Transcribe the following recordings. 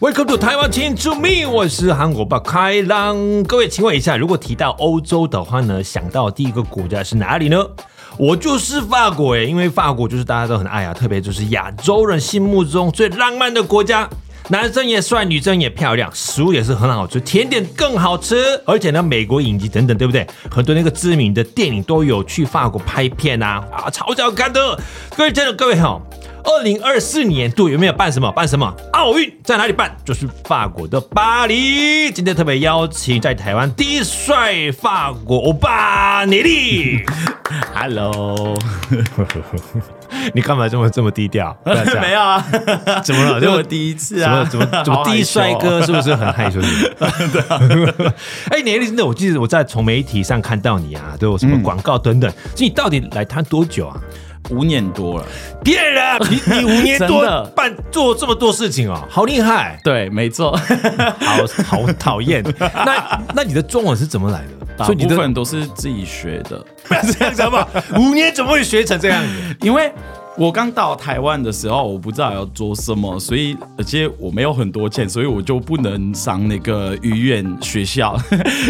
Welcome to Taiwan to me，我是韩国爸开朗。各位，请问一下，如果提到欧洲的话呢，想到第一个国家是哪里呢？我就是法国诶，因为法国就是大家都很爱啊，特别就是亚洲人心目中最浪漫的国家。男生也帅，女生也漂亮，食物也是很好吃，甜点更好吃，而且呢，美国影集等等，对不对？很多那个知名的电影都有去法国拍片啊，啊，超级好看的。各位亲爱的各位好，二零二四年度有没有办什么？办什么？奥运在哪里办？就是法国的巴黎。今天特别邀请在台湾第一帅法国欧巴尼利。Hello。你干嘛这么这么低调？没有啊，怎么了？这我第一次啊，怎么怎么怎么第一帅哥是不是很害羞？对啊。哎，你真的，我记得我在从媒体上看到你啊，都有什么广告等等。所以你到底来台多久啊？五年多了。骗人！你你五年多 办做这么多事情哦，好厉害。对，没错。好好讨厌。那那你的中文是怎么来的？大部分都是自己学的，不要这样子嘛！五年怎么会学成这样子？因为我刚到台湾的时候，我不知道要做什么，所以而且我没有很多钱，所以我就不能上那个语言学校，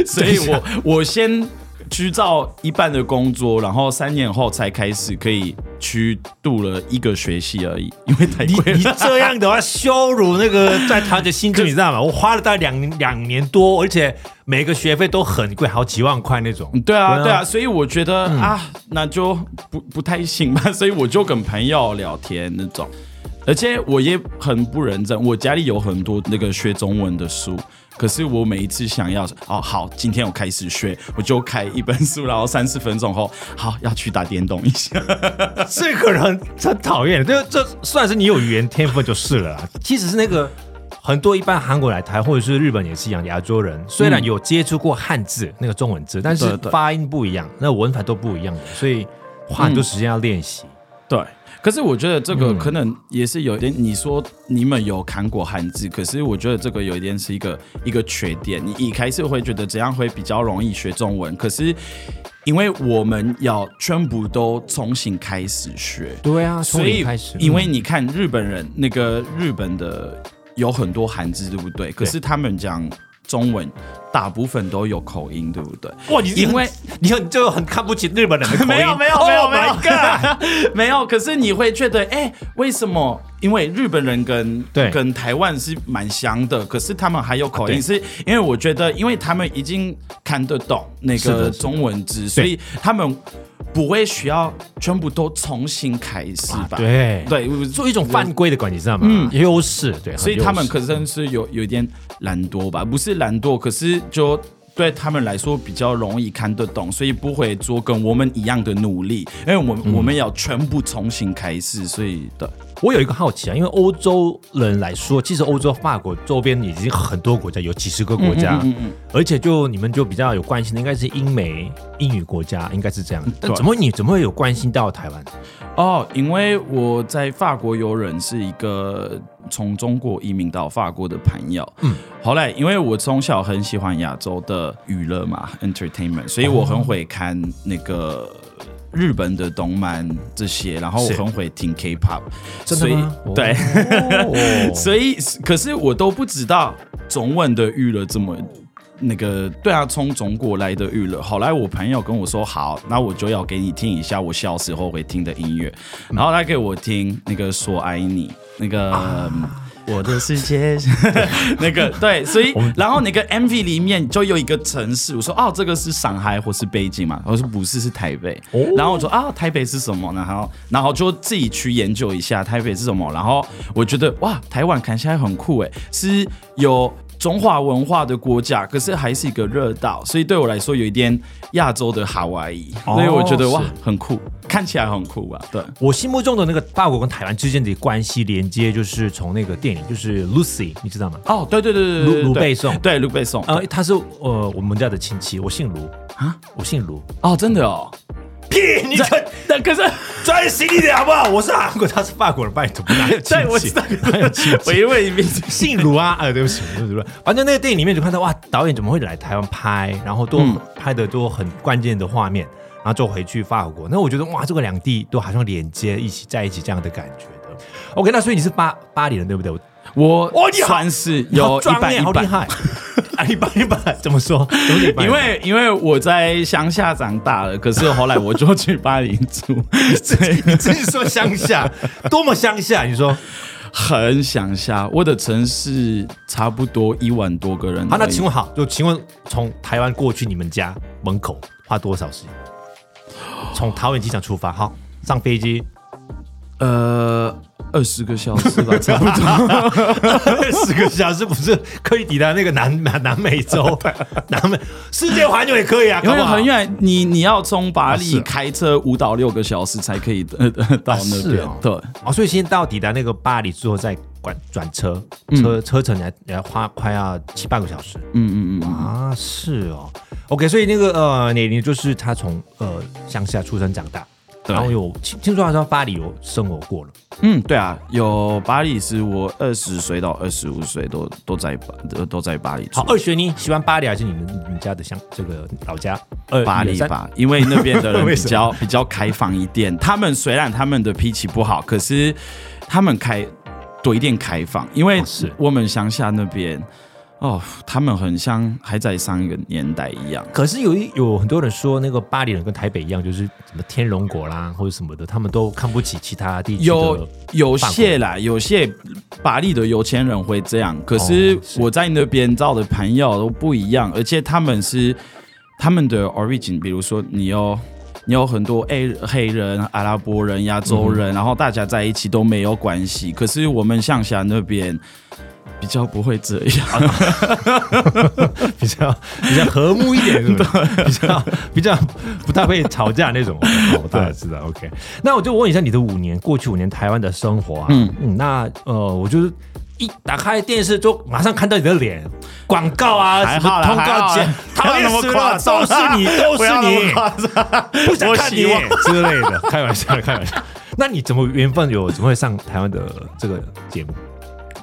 所以我我先。去找一半的工作，然后三年后才开始可以去度了一个学期而已，因为太贵了。你这样的话羞辱那个在台的新生，你知道吗？我花了大概两两年多，而且每个学费都很贵，好几万块那种。对啊，对啊，所以我觉得、嗯、啊，那就不不太行吧，所以我就跟朋友聊天那种，而且我也很不认真，我家里有很多那个学中文的书。可是我每一次想要哦好，今天我开始学，我就开一本书，然后三十分钟后，好要去打电动一下。这个人真讨厌，这这算是你有语言天赋就是了啦。其实是那个很多一般韩国来台或者是日本也是一样，亚洲人虽然有接触过汉字、嗯、那个中文字，但是发音不一样，那文法都不一样的，所以花很多时间要练习。嗯、对。可是我觉得这个可能也是有一点，你说你们有看过汉字，可是我觉得这个有一点是一个一个缺点。你一开始会觉得这样会比较容易学中文，可是因为我们要全部都重新开始学，对啊，所以因为你看日本人那个日本的有很多汉字，对不对？可是他们讲中文。大部分都有口音，对不对？哇，你因为你很就很看不起日本人的口音，没有没有没有没有，没有。可是你会觉得，哎，为什么？因为日本人跟对跟台湾是蛮像的，可是他们还有口音，是因为我觉得，因为他们已经看得懂那个中文字，所以他们不会需要全部都重新开始吧？对对，做一种犯规的管理，你知道吗？嗯，优势对，所以他们可能是有有一点懒惰吧？不是懒惰，可是。就对他们来说比较容易看得懂，所以不会做跟我们一样的努力，因为我们、嗯、我们要全部重新开始，所以的。我有一个好奇啊，因为欧洲人来说，其实欧洲法国周边已经很多国家，有几十个国家，嗯嗯而且就你们就比较有关心的，应该是英美英语国家，应该是这样。但怎么你怎么会有关心到台湾？哦，因为我在法国有认识一个从中国移民到法国的朋友，嗯，后来因为我从小很喜欢亚洲的娱乐嘛，entertainment，所以我很会看那个。日本的动漫这些，然后我很会听 K-pop，所以对，哦、所以可是我都不知道中文的娱乐这么那个，对啊，从中国来的娱乐。后来我朋友跟我说，好，那我就要给你听一下我小时候会听的音乐，然后他给我听那个说爱你，那个。啊我的世界，那个对，所以然后那个 MV 里面就有一个城市，我说哦，这个是上海或是北京嘛？我说不是，是台北。然后我说啊，台北是什么呢？然后然后就自己去研究一下台北是什么。然后我觉得哇，台湾看起来很酷诶，是有。中华文化的国家，可是还是一个热岛，所以对我来说有一点亚洲的夏威夷，哦、所以我觉得哇，很酷，看起来很酷吧？对，我心目中的那个法国跟台湾之间的关系连接，就是从那个电影，就是 Lucy，你知道吗？哦，对对对对对，卢卢贝松，对卢贝松，呃，他是呃我们家的亲戚，我姓卢。啊，我姓卢，哦，真的哦。屁！你可但可是专心一点好不好？我是韩国，他是法国人，拜托，哪有亲戚？哪有亲戚？我因为你 姓卢啊！哎，对不起，对不起，反正那个电影里面就看到哇，导演怎么会来台湾拍？然后都拍的都很关键的画面，然后就回去法国。那我觉得哇，这个两地都好像连接一起在一起这样的感觉的。OK，那所以你是巴巴黎人对不对？我哦，你好算是有一半一半，好厉害，啊，一般一般，怎么说？因为因为我在乡下长大了，可是后来我就去巴黎住。你 自己 你自己说乡下，多么乡下？你说很乡下，我的城市差不多一万多个人。好，那请问好，就请问从台湾过去你们家门口花多少时间？从桃园机场出发，好，上飞机，呃。二十个小时吧，差不多。二十个小时不是可以抵达那个南南南美洲、南美世界环游也可以啊？因为很远，你你要从巴黎开车五到六个小时才可以 到那边。啊、对，哦，所以先到抵达那个巴黎之后再转转车，车车程来要花快要七八个小时。嗯嗯嗯啊，是哦。OK，所以那个呃，你你就是他从呃乡下出生长大。然后有听听说他在巴黎有生活过了，嗯，对啊，有巴黎是我二十岁到二十五岁都都在都都在巴黎。好，二学你喜欢巴黎还是你们你们家的乡这个老家？巴黎吧，因为那边的人 比较比较开放一点。他们虽然他们的脾气不好，可是他们开多一点开放，因为是我们乡下那边。哦，他们很像还在上一个年代一样。可是有一有很多人说，那个巴黎人跟台北一样，就是什么天龙国啦或者什么的，他们都看不起其他地区。有有些啦，有些巴黎的有钱人会这样。可是我在那边找的朋友都不一样，而且他们是他们的 origin，比如说你有你有很多黑黑人、阿拉伯人、亚洲人，嗯、然后大家在一起都没有关系。可是我们乡下那边。比较不会这样，比较比较和睦一点，是不是？比较比较不太会吵架那种。我大概知道。OK，那我就问一下你的五年，过去五年台湾的生活啊，嗯嗯，那呃，我就是一打开电视就马上看到你的脸，广告啊，什么通告剪，讨厌死了，都是你，都是你，不想看你之类的，开玩笑，开玩笑。那你怎么缘分有怎么会上台湾的这个节目？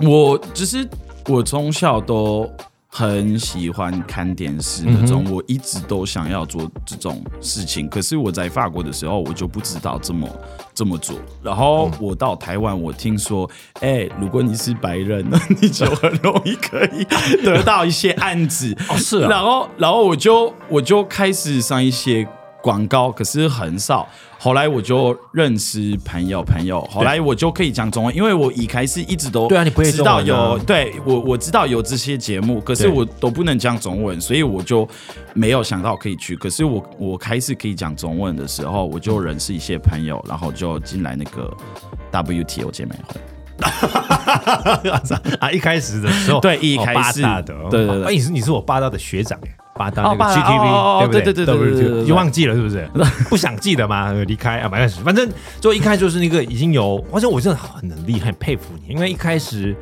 我只是我从小都很喜欢看电视那种，我一直都想要做这种事情。可是我在法国的时候，我就不知道这么这么做。然后我到台湾，我听说，哎，如果你是白人，那你就很容易可以得到一些案子。哦，是啊。然后，然后我就我就开始上一些。广告可是很少，后来我就认识朋友，朋友后来我就可以讲中文，因为我一开始一直都对啊，你不会知道有对我我知道有这些节目，可是我都不能讲中文，所以我就没有想到可以去。可是我我开始可以讲中文的时候，我就认识一些朋友，然后就进来那个 WTO 姐妹会。啊，一开始的时候对，一开始的对对对，你是你是我霸道的学长哎。八大那个 GTV，对不对？对对对对，就忘记了是不是？不想记得吗？离开啊，没关系，反正就一开始就是那个已经有，而且我真的很很厉害，很佩服你，因为一开始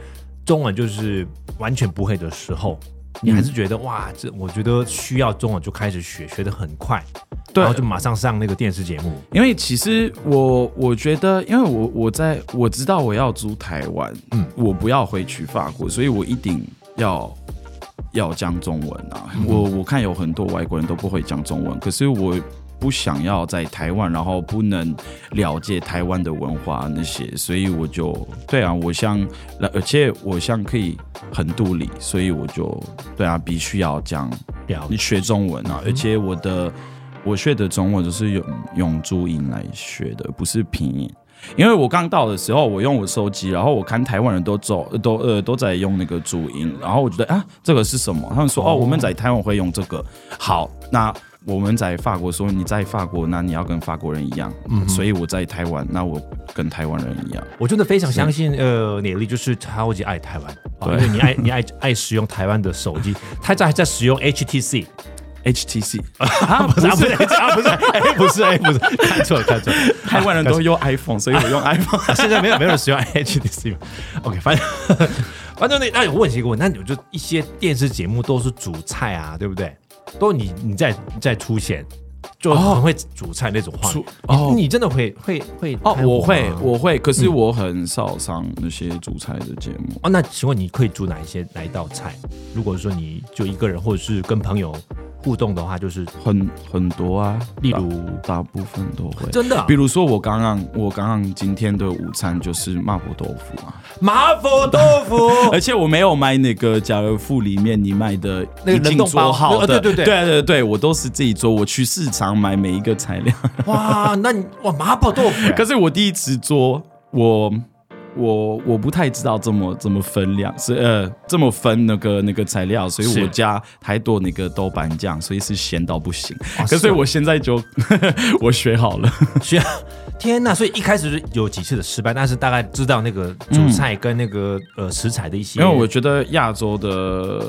中文就是完全不会的时候，你还是觉得哇，这我觉得需要中文就开始学，学的很快，对然后就马上上那个电视节目。因为其实我我觉得，因为我我在我知道我要住台湾，嗯，我不要回去法国，所以我一定要。要讲中文啊！我我看有很多外国人都不会讲中文，可是我不想要在台湾，然后不能了解台湾的文化那些，所以我就对啊，我想，而且我想可以很独立，所以我就对啊，必须要讲，你学中文啊！而且我的我学的中文都是用用注音来学的，不是拼音。因为我刚到的时候，我用我手机，然后我看台湾人都走都呃都在用那个注音，然后我觉得啊，这个是什么？他们说哦，我们在台湾会用这个。好，那我们在法国说你在法国，那你要跟法国人一样。嗯，所以我在台湾，那我跟台湾人一样。我真的非常相信呃，聂力就是超级爱台湾，对，因为你爱你爱爱使用台湾的手机，他在还在使用 HTC。HTC 啊，不是不是啊，不是哎，不是哎，不是看错了看错了，台湾人都用 iPhone，所以我用 iPhone。现在没有没有人使用 HTC 嘛。OK，反正 反正那那有问题一个问题，那你就一些电视节目都是煮菜啊，对不对？都你你在在出现，就很会煮菜那种话。哦，你真的会会会哦，我会我会，可是我很少上那些煮菜的节目。哦，那请问你可以煮哪一些哪一道菜？如果说你就一个人，或者是跟朋友。互动的话，就是很很多啊，例如大，大部分都会真的、啊。比如说我刚刚我刚刚今天的午餐就是麻婆豆腐啊，麻婆豆腐，而且我没有买那个家乐福里面你买的那个冷冻包好的，对对对对对对，我都是自己做。我去市场买每一个材料。哇，那你哇麻婆豆腐，可是我第一次做我。我我不太知道怎么怎么分量是呃这么分那个那个材料，所以我加太多那个豆瓣酱，所以是咸到不行。啊、可是我现在就 我学好了，学天哪！所以一开始是有几次的失败，但是大概知道那个主菜跟那个、嗯、呃食材的一些。因为我觉得亚洲的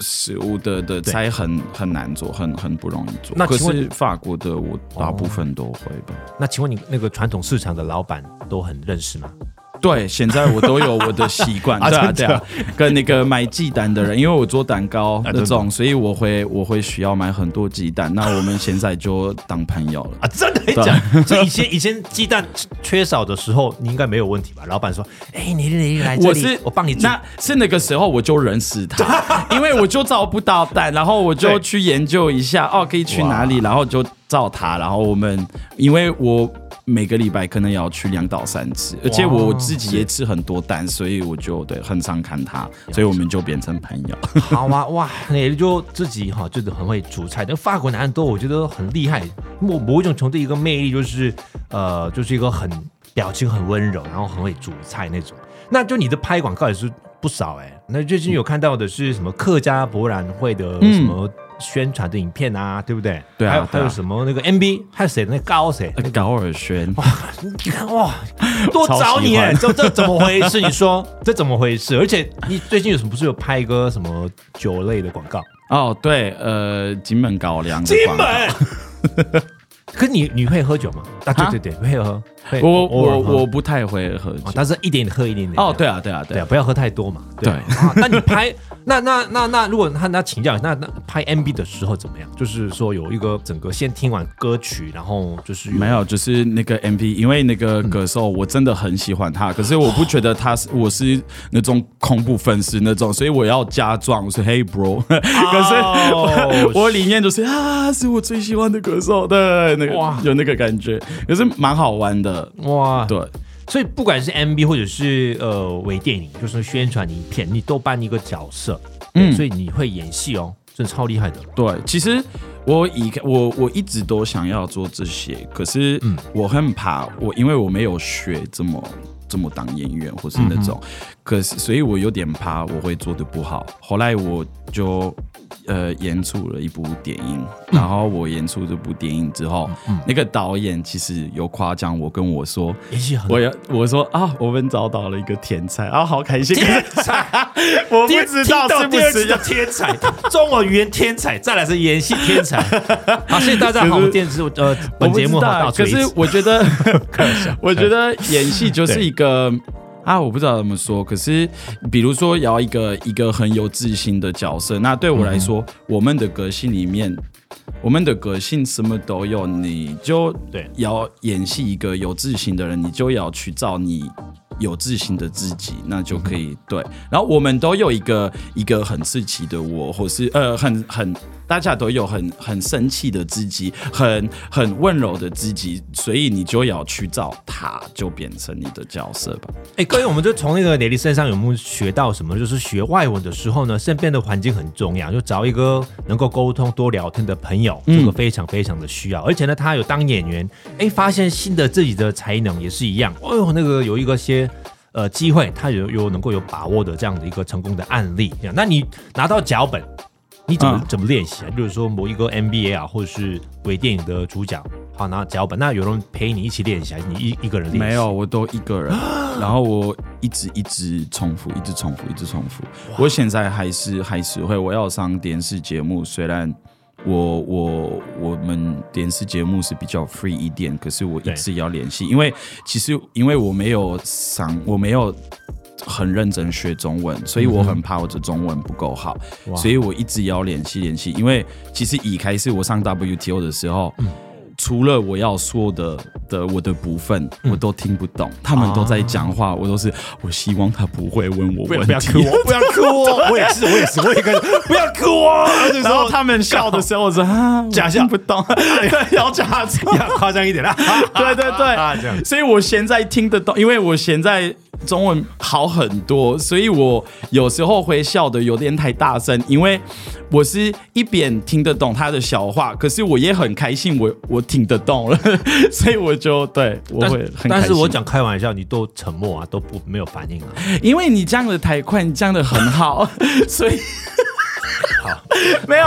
食物的的菜很很难做，很很不容易做。那可是法国的我大部分都会吧？哦、那请问你那个传统市场的老板都很认识吗？对，现在我都有我的习惯，对啊，对啊，跟那个买鸡蛋的人，因为我做蛋糕那种，所以我会我会需要买很多鸡蛋。那我们现在就当朋友了啊！真的讲，所以以前以前鸡蛋缺少的时候，你应该没有问题吧？老板说：“哎，你你来这里，我是我帮你。”那是那个时候我就认识他，因为我就找不到蛋，然后我就去研究一下哦，可以去哪里，然后就找他，然后我们因为我。每个礼拜可能要去两到三次，而且我自己也吃很多蛋，所以我就对很常看他，所以我们就变成朋友。好啊，哇，也就自己哈，就是很会煮菜。那法国男人都我觉得很厉害，某某一种程度一个魅力就是，呃，就是一个很表情很温柔，然后很会煮菜那种。那就你的拍广告也是不少哎、欸。那最近有看到的是什么客家博览会的什么？嗯宣传的影片啊，对不对？对啊，还有还有什么那个 MV，还有谁？那高谁？高尔宣。哇，你看哇，多找你哎，这这怎么回事？你说 这怎么回事？而且你最近有什么？不是有拍一个什么酒类的广告？哦，对，呃，金门高粱。金门。可你你会喝酒吗？啊，对对对，会喝。我我我不太会喝酒，但是一点点喝一点点。哦，对啊，对啊，对啊，不要喝太多嘛。对。那你拍？那那那那，如果他那请教，那那拍 MV 的时候怎么样？就是说有一个整个先听完歌曲，然后就是没有，就是那个 MV，因为那个歌手我真的很喜欢他，可是我不觉得他是我是那种恐怖粉丝那种，所以我要加装我是 Hey Bro，可是 我，我里面就是啊，是我最喜欢的歌手，对，那个哇，有那个感觉，可是蛮好玩的哇，对。所以不管是 MV 或者是呃微电影，就是宣传影片，你都扮一个角色，嗯，所以你会演戏哦，真的超厉害的。对，其实我以我我一直都想要做这些，可是我很怕我，因为我没有学这么这么当演员或是那种，嗯、可是所以我有点怕我会做的不好。后来我就。呃，演出了一部电影，然后我演出这部电影之后，嗯、那个导演其实有夸奖我，跟我说，我要我说啊，我们找到了一个天才啊，好开心！天才，我不知道是不是叫天才，中文语言天才，再来是演戏天才。好，谢谢大家好，我们电视呃，本节目好，可是我觉得，我觉得演戏就是一个。啊，我不知道怎么说，可是比如说要一个一个很有自信的角色，那对我来说，嗯、我们的个性里面，我们的个性什么都有，你就对要演戏一个有自信的人，你就要去找你。有自信的自己，那就可以、嗯、对。然后我们都有一个一个很刺激的我，或是呃很很大家都有很很生气的自己，很很温柔的自己，所以你就要去找他，就变成你的角色吧。哎、欸，各位，我们就从那个雷利身上有没有学到什么？就是学外文的时候呢，身边的环境很重要，就找一个能够沟通、多聊天的朋友，这个非常非常的需要。嗯、而且呢，他有当演员，哎、欸，发现新的自己的才能也是一样。哦呦，那个有一个些。呃，机会他有有能够有把握的这样的一个成功的案例，那你拿到脚本，你怎么、嗯、怎么练习啊？比如说某一个 NBA 啊，或者是微电影的主角，好拿脚本，那有人陪你一起练习，你一一个人练习？没有，我都一个人，然后我一直一直重复，一直重复，一直重复。我现在还是还是会，我要上电视节目，虽然。我我我们电视节目是比较 free 一点，可是我一直要联系，因为其实因为我没有上，我没有很认真学中文，所以我很怕我的中文不够好，嗯、所以我一直要联系联系。因为其实一开始我上 WTO 的时候，嗯、除了我要说的的我的部分，我都听不懂。他们都在讲话，我都是我希望他不会问我问题。不要哭我，不要哭我，我也是，我也是，我也跟不要哭我。然后他们笑的时候，我说啊，假笑不懂，要假夸张一点啦。对对对，这样。所以我现在听得懂，因为我现在。中文好很多，所以我有时候会笑的有点太大声，因为我是一边听得懂他的小话，可是我也很开心我，我我听得懂了，所以我就对我会。但是我讲开玩笑，你都沉默啊，都不没有反应啊，因为你讲的太快，你讲的很好，所以好 没有。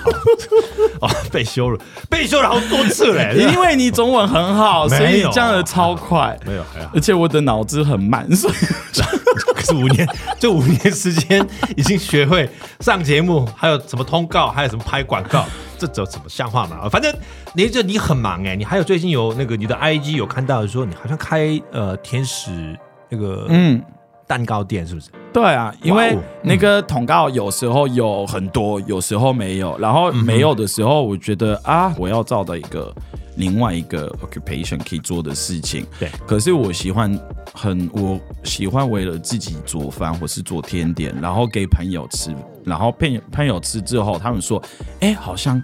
哦，被羞辱，被羞辱好多次嘞！因为你中文很好，所以讲的超快。没有，而且我的脑子很慢，所以 可是五年，这五年时间已经学会上节目，还有什么通告，还有什么拍广告，这这怎么像话嘛？反正你这你很忙哎，你还有最近有那个你的 IG 有看到说你好像开呃天使那个嗯。蛋糕店是不是？对啊，因为那个通告有时候有很多，有时候没有。然后没有的时候，我觉得啊，我要找到一个另外一个 occupation 可以做的事情。对，可是我喜欢很，我喜欢为了自己做饭或是做甜点，然后给朋友吃。然后朋友朋友吃之后，他们说：“哎，好像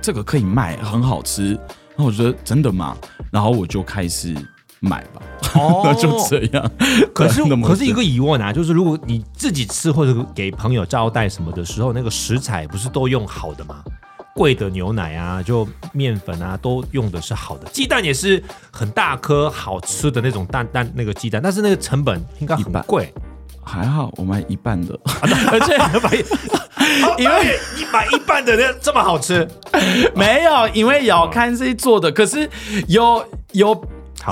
这个可以卖，很好吃。”那我觉得真的吗？然后我就开始。买吧，哦，就这样。可是，可是一个疑问啊，就是如果你自己吃或者给朋友招待什么的时候，那个食材不是都用好的吗？贵的牛奶啊，就面粉啊，都用的是好的。鸡蛋也是很大颗、好吃的那种蛋蛋，那个鸡蛋，但是那个成本应该很贵。还好我买一半的，而且 因为你买一半的那这么好吃，没有，因为要看谁做的。可是有有。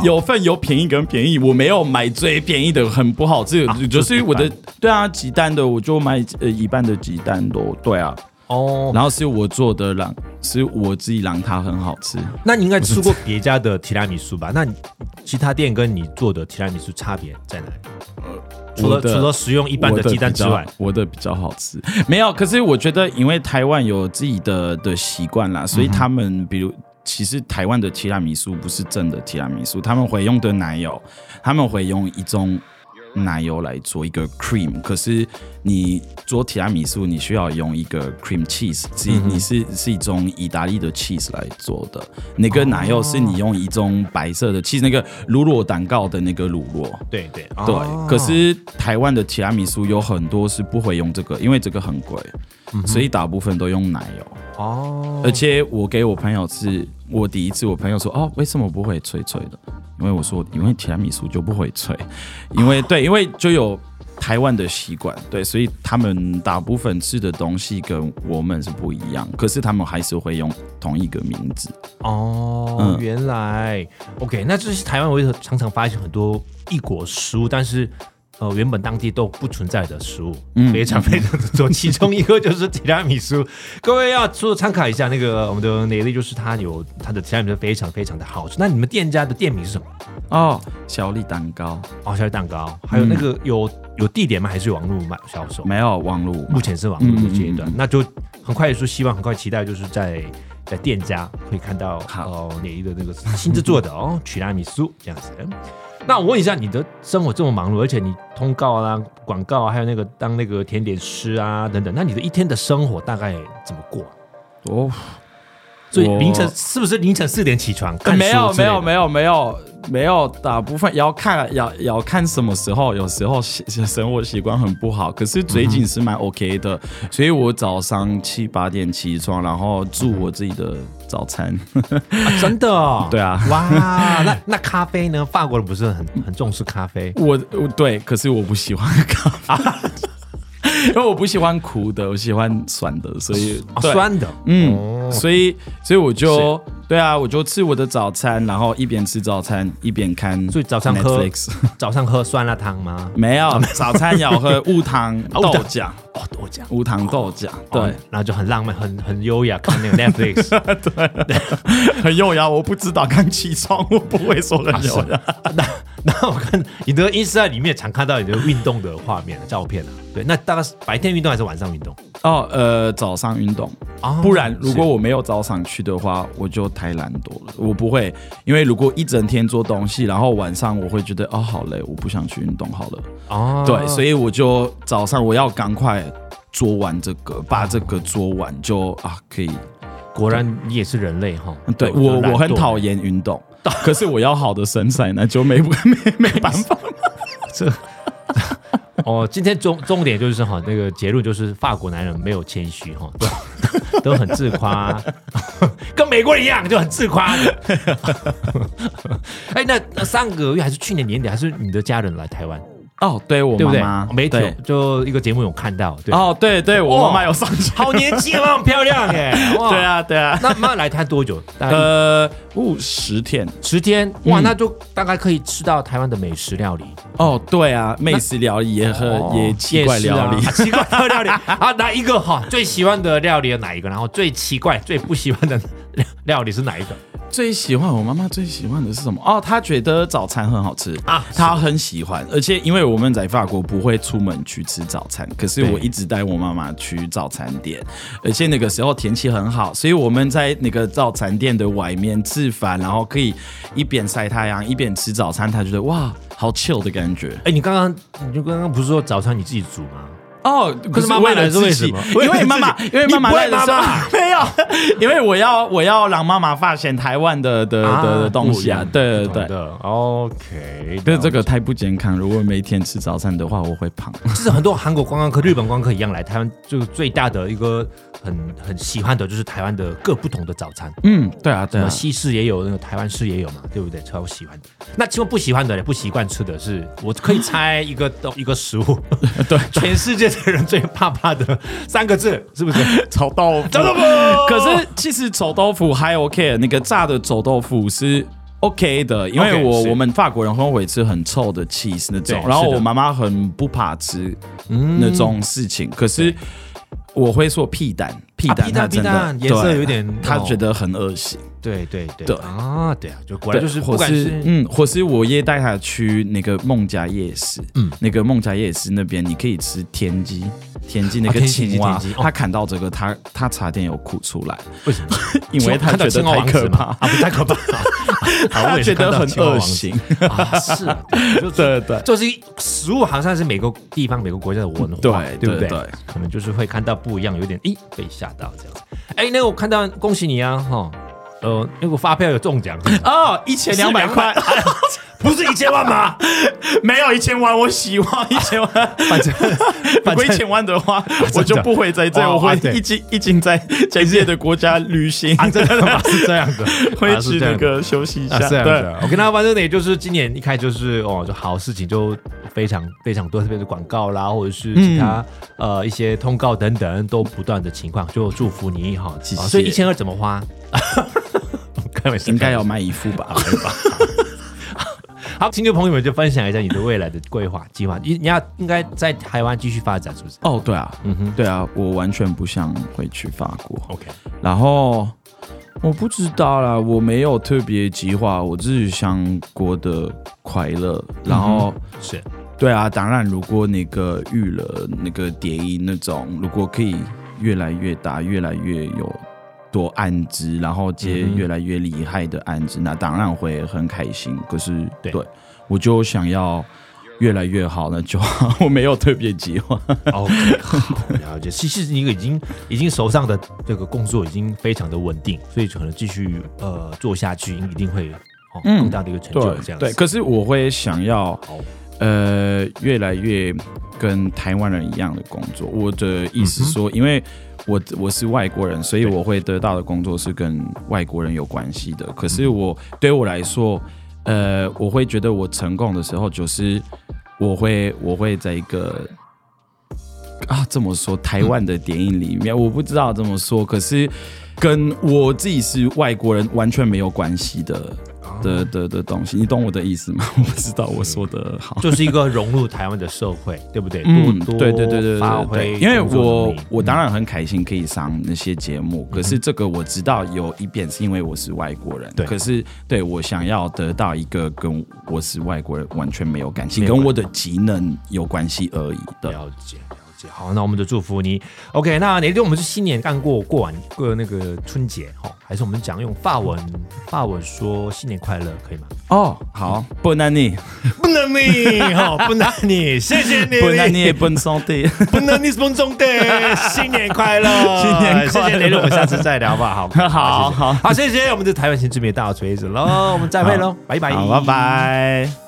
有份有便宜跟便宜，我没有买最便宜的，很不好吃。就是我的，对啊，鸡蛋的我就买呃一半的鸡蛋都对啊。哦，然后是我做的让，是我自己让它很好吃。那你应该吃过别家的提拉米苏吧？那其他店跟你做的提拉米苏差别在哪里？呃，除了除了使用一般的鸡蛋之外，我的比较好吃。没有，可是我觉得因为台湾有自己的的习惯啦，所以他们比如。其实台湾的提拉米苏不是真的提拉米苏，他们会用的奶油，他们会用一种奶油来做一个 cream。可是你做提拉米苏，你需要用一个 cream cheese，是你是是一种意大利的 cheese 来做的。那个奶油是你用一种白色的 cheese，那个乳酪蛋糕的那个乳酪。对对对。可是台湾的提拉米苏有很多是不会用这个，因为这个很贵，所以大部分都用奶油。哦。而且我给我朋友吃。我第一次，我朋友说：“哦，为什么不会脆脆的？”因为我说：“因为提拉米苏就不会脆，因为对，因为就有台湾的习惯，对，所以他们大部分吃的东西跟我们是不一样，可是他们还是会用同一个名字。”哦，嗯、原来 OK，那就是台湾，我也常常发现很多异国食物，但是。呃，原本当地都不存在的食物，嗯、非常非常的多。其中一个就是提拉米苏，各位要说参考一下那个我们的内力，就是它有它的提拉米苏非常非常的好吃。那你们店家的店名是什么？哦，小粒蛋糕。哦，小粒蛋糕。还有那个有有地点吗？还是网络卖销售？没有网络，目前是网络的阶段。那就很快说，希望很快期待，就是在在店家会看到哦内力的那个亲自做的哦提拉米苏这样子。那我问一下，你的生活这么忙碌，而且你通告啊、广告啊，还有那个当那个甜点师啊等等，那你的一天的生活大概怎么过？哦，所以凌晨是不是凌晨四点起床？没有，没有，没有，没有。没有，大部分要看要要看什么时候，有时候生活习惯很不好，可是最近是蛮 OK 的，嗯、所以我早上七八点起床，然后住我自己的早餐。啊、真的、哦？对啊。哇，那那咖啡呢？法国人不是很很重视咖啡？我我对，可是我不喜欢咖啡。啊 因为我不喜欢苦的，我喜欢酸的，所以、哦、酸的，嗯，所以所以我就对啊，我就吃我的早餐，然后一边吃早餐一边看。所以早上喝 早上喝酸辣汤吗？没有，早餐要喝无糖豆浆 哦，豆浆无糖豆浆，对，然后就很浪漫，很很优雅，看那个 Netflix，对，很优雅。我不知道刚起床，我不会说很优雅。那 那我看你的 Instagram 里面常看到你的运动的画面、照片啊。对，那大概是白天运动还是晚上运动？哦，呃，早上运动。哦，不然如果我没有早上去的话，我就太懒惰了。我不会，因为如果一整天做东西，然后晚上我会觉得哦好累，我不想去运动好了。哦，对，所以我就早上我要赶快做完这个，把这个做完就啊可以。果然你也是人类哈。对，我我很讨厌运动。可是我要好的身材呢，就没没没办法。这哦，今天重重点就是哈，那个结论就是法国男人没有谦虚哈，都 都很自夸，跟美国人一样就很自夸的。哎，那那上个月还是去年年底，还是你的家人来台湾？哦，对我妈妈没错，就一个节目有看到。对哦，对对，我妈妈有上去，好年轻啊，很漂亮耶。对啊，对啊。那妈来台多久？呃，五十天，十天。哇，那就大概可以吃到台湾的美食料理。哦，对啊，美食料理也很也奇怪料理，奇怪的料理。啊，哪一个哈？最喜欢的料理有哪一个？然后最奇怪、最不喜欢的料理是哪一个？最喜欢我妈妈最喜欢的是什么？哦，她觉得早餐很好吃啊，她很喜欢。而且因为我们在法国不会出门去吃早餐，可是我一直带我妈妈去早餐店，而且那个时候天气很好，所以我们在那个早餐店的外面吃饭，然后可以一边晒太阳一边吃早餐，她觉得哇，好 chill 的感觉。哎，你刚刚你就刚刚不是说早餐你自己煮吗？哦，可是妈妈来是为什么？因为妈妈，因为妈妈来的时候 没有，因为我要我要让妈妈发现台湾的的的东西啊，对对对，OK，但是这个太不健康，如果每天吃早餐的话，我会胖。就是很多韩国观光客、日本观光客一样来台湾，就是最大的一个很很喜欢的就是台湾的各不同的早餐。嗯，对啊，对啊，西式也有，那个台湾式也有嘛，对不对？超喜欢的。那其实不喜欢的、不习惯吃的是，我可以猜一个一个食物，对，全世界。人最怕怕的三个字是不是 臭豆腐？臭豆腐。可是其实臭豆腐还 OK，那个炸的臭豆腐是 OK 的，因为我我们法国人很会吃很臭的 cheese 那种，然后我妈妈很不怕吃那种事情。可是我会说屁蛋，屁蛋，屁蛋，屁蛋，颜色有点，他觉得很恶心。对对对，对。啊，对啊，就果然就是，或是嗯，或是我也带他去那个孟家夜市，嗯，那个孟家夜市那边你可以吃田鸡，田鸡那个青蛙，他看到这个他他差点有哭出来，为什么？因为他觉得太可怕。啊，不太可怕，他觉得很恶心。啊，是，对对，就是食物好像是每个地方每个国家的文化，对对不对？可能就是会看到不一样，有点咦被吓到这样子。哎，那我看到恭喜你啊，哈。呃，那个发票有中奖哦，一千两百块，不是一千万吗？没有一千万，我希望一千万。反正，如果一千万的话，我就不会在这，我会一直一直在在这些的国家旅行。真的吗？是这样的，会去那个休息一下。对，我跟他反正也就是今年一开就是哦，就好事情就非常非常多，特别是广告啦，或者是其他呃一些通告等等都不断的情况，就祝福你哈。所以一千二怎么花？应该要买一副吧？好，听众朋友们就分享一下你的未来的规划计划。你你要应该在台湾继续发展，是不是？哦，对啊，嗯哼，对啊，我完全不想回去法国。OK，然后我不知道啦，我没有特别计划，我只是想过得快乐。然后、嗯、是，对啊，当然，如果那个遇了那个电影那种，如果可以越来越大，越来越有。多案子，然后接越来越厉害的案子，嗯、那当然会很开心。可是，对，对我就想要越来越好，那就好，我没有特别计划。OK，好了解。其实你已经已经手上的这个工作已经非常的稳定，所以可能继续呃做下去，一定会哦更大的一个成就。这样对。对，可是我会想要呃越来越跟台湾人一样的工作。我的意思说，嗯、因为。我我是外国人，所以我会得到的工作是跟外国人有关系的。可是我对我来说，呃，我会觉得我成功的时候，就是我会我会在一个啊这么说台湾的电影里面，我不知道怎么说，可是跟我自己是外国人完全没有关系的的的的东西，你懂我的意思吗？我不知道我说的好，就是一个融入台湾的社会，对不对？嗯，多多对对对对发挥，对因为我我当然很开心可以上那些节目，嗯、可是这个我知道有一点是因为我是外国人，对，可是对我想要得到一个跟我是外国人完全没有感情，跟我的技能有关系而已的。了解。好，那我们就祝福你。OK，那哪天我们是新年刚过过完过那个春节哈，还是我们讲用法文法文说新年快乐可以吗？哦，好，Bonne année，Bonne année，好，Bonne année，谢谢你，Bonne année，Bonne santé，Bonne année，Bonne santé，新年快乐，新年快乐，谢谢雷，我们下次再聊好不好？好好好，好，谢谢我们的台湾新知名大锤子喽，我们再会喽，拜拜，拜拜。